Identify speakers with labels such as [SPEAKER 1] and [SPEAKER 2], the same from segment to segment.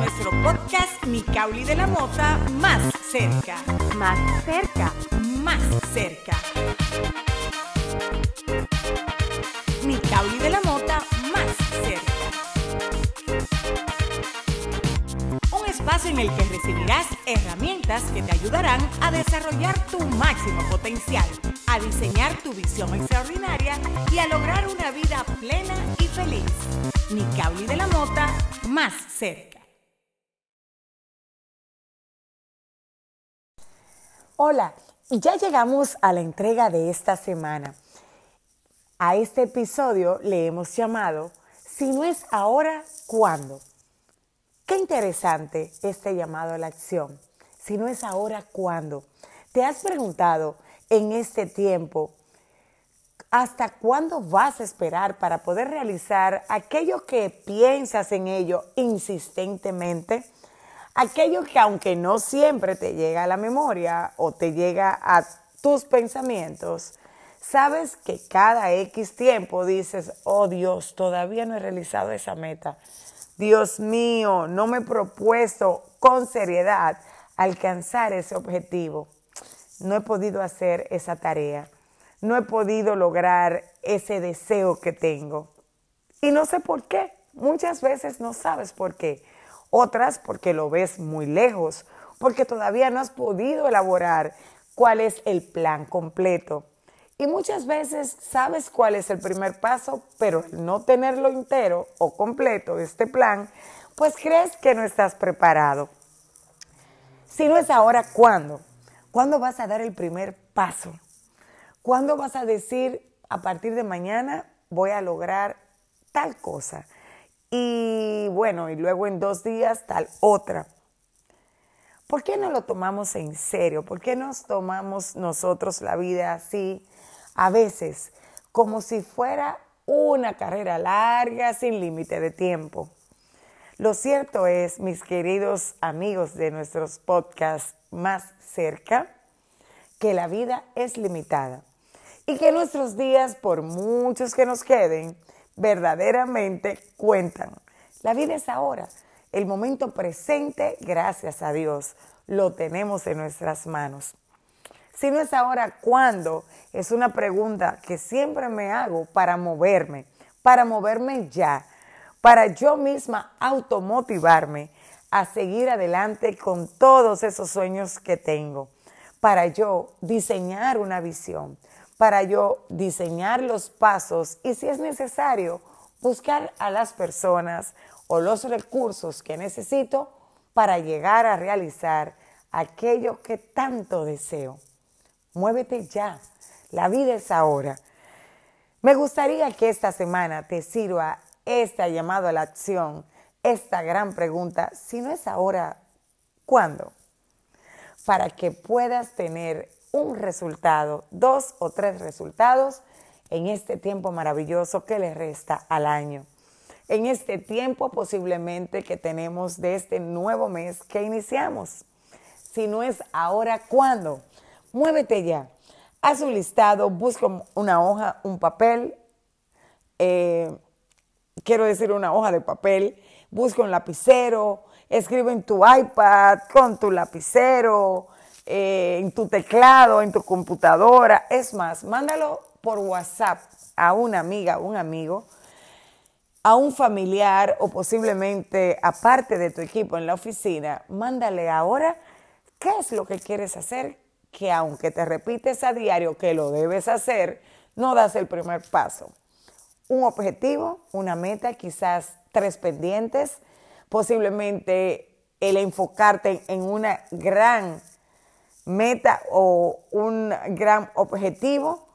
[SPEAKER 1] nuestro podcast Nicauli de la Mota más cerca.
[SPEAKER 2] Más cerca.
[SPEAKER 1] Más cerca. Nicauli de la Mota más cerca. Un espacio en el que recibirás herramientas que te ayudarán a desarrollar tu máximo potencial, a diseñar tu visión extraordinaria y a lograr una vida plena y feliz. Nicauli de la Mota más cerca.
[SPEAKER 3] Hola, ya llegamos a la entrega de esta semana. A este episodio le hemos llamado Si no es ahora, ¿cuándo? Qué interesante este llamado a la acción. Si no es ahora, ¿cuándo? ¿Te has preguntado en este tiempo hasta cuándo vas a esperar para poder realizar aquello que piensas en ello insistentemente? Aquello que aunque no siempre te llega a la memoria o te llega a tus pensamientos, sabes que cada X tiempo dices, oh Dios, todavía no he realizado esa meta. Dios mío, no me he propuesto con seriedad alcanzar ese objetivo. No he podido hacer esa tarea. No he podido lograr ese deseo que tengo. Y no sé por qué. Muchas veces no sabes por qué. Otras porque lo ves muy lejos, porque todavía no has podido elaborar cuál es el plan completo. Y muchas veces sabes cuál es el primer paso, pero al no tenerlo entero o completo, este plan, pues crees que no estás preparado. Si no es ahora, ¿cuándo? ¿Cuándo vas a dar el primer paso? ¿Cuándo vas a decir, a partir de mañana voy a lograr tal cosa? Y bueno, y luego en dos días tal otra. ¿Por qué no lo tomamos en serio? ¿Por qué nos tomamos nosotros la vida así, a veces, como si fuera una carrera larga sin límite de tiempo? Lo cierto es, mis queridos amigos de nuestros podcasts más cerca, que la vida es limitada y que nuestros días, por muchos que nos queden, verdaderamente cuentan. La vida es ahora. El momento presente, gracias a Dios, lo tenemos en nuestras manos. Si no es ahora, ¿cuándo? Es una pregunta que siempre me hago para moverme, para moverme ya, para yo misma automotivarme a seguir adelante con todos esos sueños que tengo, para yo diseñar una visión, para yo diseñar los pasos y si es necesario, buscar a las personas o los recursos que necesito para llegar a realizar aquello que tanto deseo. Muévete ya, la vida es ahora. Me gustaría que esta semana te sirva este llamado a la acción, esta gran pregunta, si no es ahora, ¿cuándo? Para que puedas tener un resultado, dos o tres resultados en este tiempo maravilloso que le resta al año. En este tiempo posiblemente que tenemos de este nuevo mes que iniciamos. Si no es ahora, ¿cuándo? Muévete ya. Haz un listado, busca una hoja, un papel, eh, quiero decir una hoja de papel, busca un lapicero, escribe en tu iPad con tu lapicero, en tu teclado, en tu computadora. Es más, mándalo por WhatsApp a una amiga, un amigo, a un familiar o posiblemente aparte de tu equipo en la oficina, mándale ahora qué es lo que quieres hacer, que aunque te repites a diario que lo debes hacer, no das el primer paso. Un objetivo, una meta, quizás tres pendientes, posiblemente el enfocarte en una gran meta o un gran objetivo,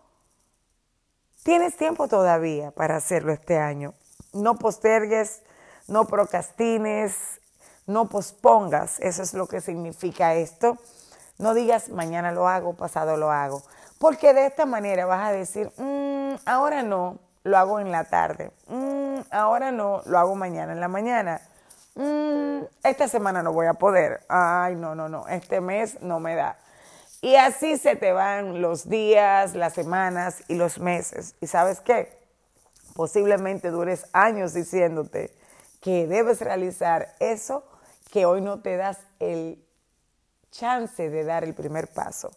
[SPEAKER 3] tienes tiempo todavía para hacerlo este año. No postergues, no procrastines, no pospongas. Eso es lo que significa esto. No digas mañana lo hago, pasado lo hago. Porque de esta manera vas a decir, mm, ahora no, lo hago en la tarde. Mm, ahora no, lo hago mañana en la mañana. Mm, esta semana no voy a poder. Ay, no, no, no, este mes no me da. Y así se te van los días, las semanas y los meses. ¿Y sabes qué? Posiblemente dures años diciéndote que debes realizar eso que hoy no te das el chance de dar el primer paso.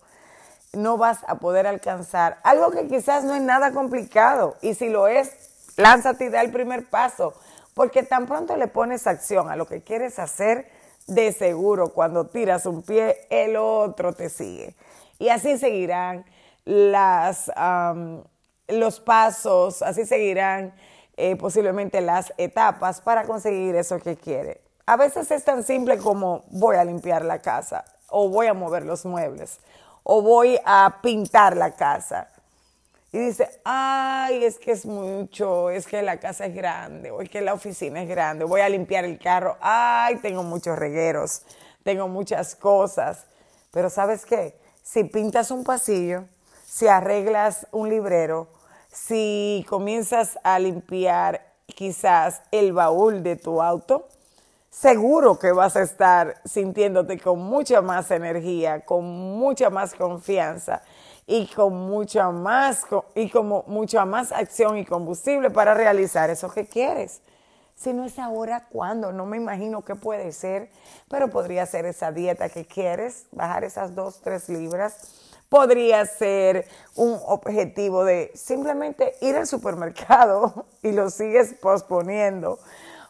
[SPEAKER 3] No vas a poder alcanzar algo que quizás no es nada complicado. Y si lo es, lánzate y da el primer paso. Porque tan pronto le pones acción a lo que quieres hacer, de seguro cuando tiras un pie, el otro te sigue. Y así seguirán las, los pasos, así seguirán eh, posiblemente las etapas para conseguir eso que quiere. A veces es tan simple como voy a limpiar la casa o voy a mover los muebles o voy a pintar la casa. Dice, ay, es que es mucho, es que la casa es grande, o es que la oficina es grande, voy a limpiar el carro, ay, tengo muchos regueros, tengo muchas cosas. Pero ¿sabes qué? Si pintas un pasillo, si arreglas un librero, si comienzas a limpiar quizás el baúl de tu auto, seguro que vas a estar sintiéndote con mucha más energía, con mucha más confianza y con mucha más y como mucha más acción y combustible para realizar eso que quieres. Si no es ahora, ¿cuándo? No me imagino qué puede ser, pero podría ser esa dieta que quieres, bajar esas dos, tres libras podría ser un objetivo de simplemente ir al supermercado y lo sigues posponiendo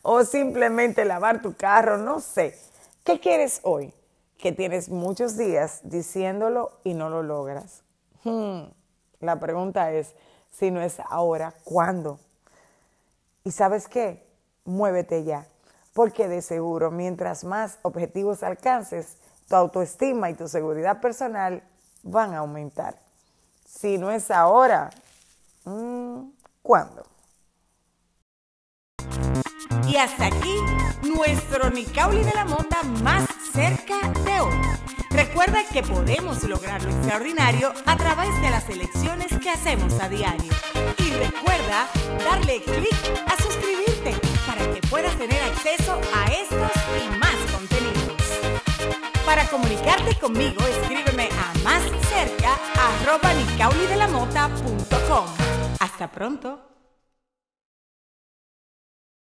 [SPEAKER 3] o simplemente lavar tu carro, no sé. ¿Qué quieres hoy? Que tienes muchos días diciéndolo y no lo logras. Hmm, la pregunta es, si no es ahora, ¿cuándo? Y sabes qué? Muévete ya, porque de seguro mientras más objetivos alcances, tu autoestima y tu seguridad personal van a aumentar. Si no es ahora, mm, ¿cuándo?
[SPEAKER 1] Y hasta aquí nuestro Nicauli de la Mota más cerca de hoy. Recuerda que podemos lograr lo extraordinario a través de las elecciones que hacemos a diario. Y recuerda darle clic a suscribirte para que puedas tener acceso a estos y más contenidos. Para comunicarte conmigo, escríbeme a más cerca Hasta pronto.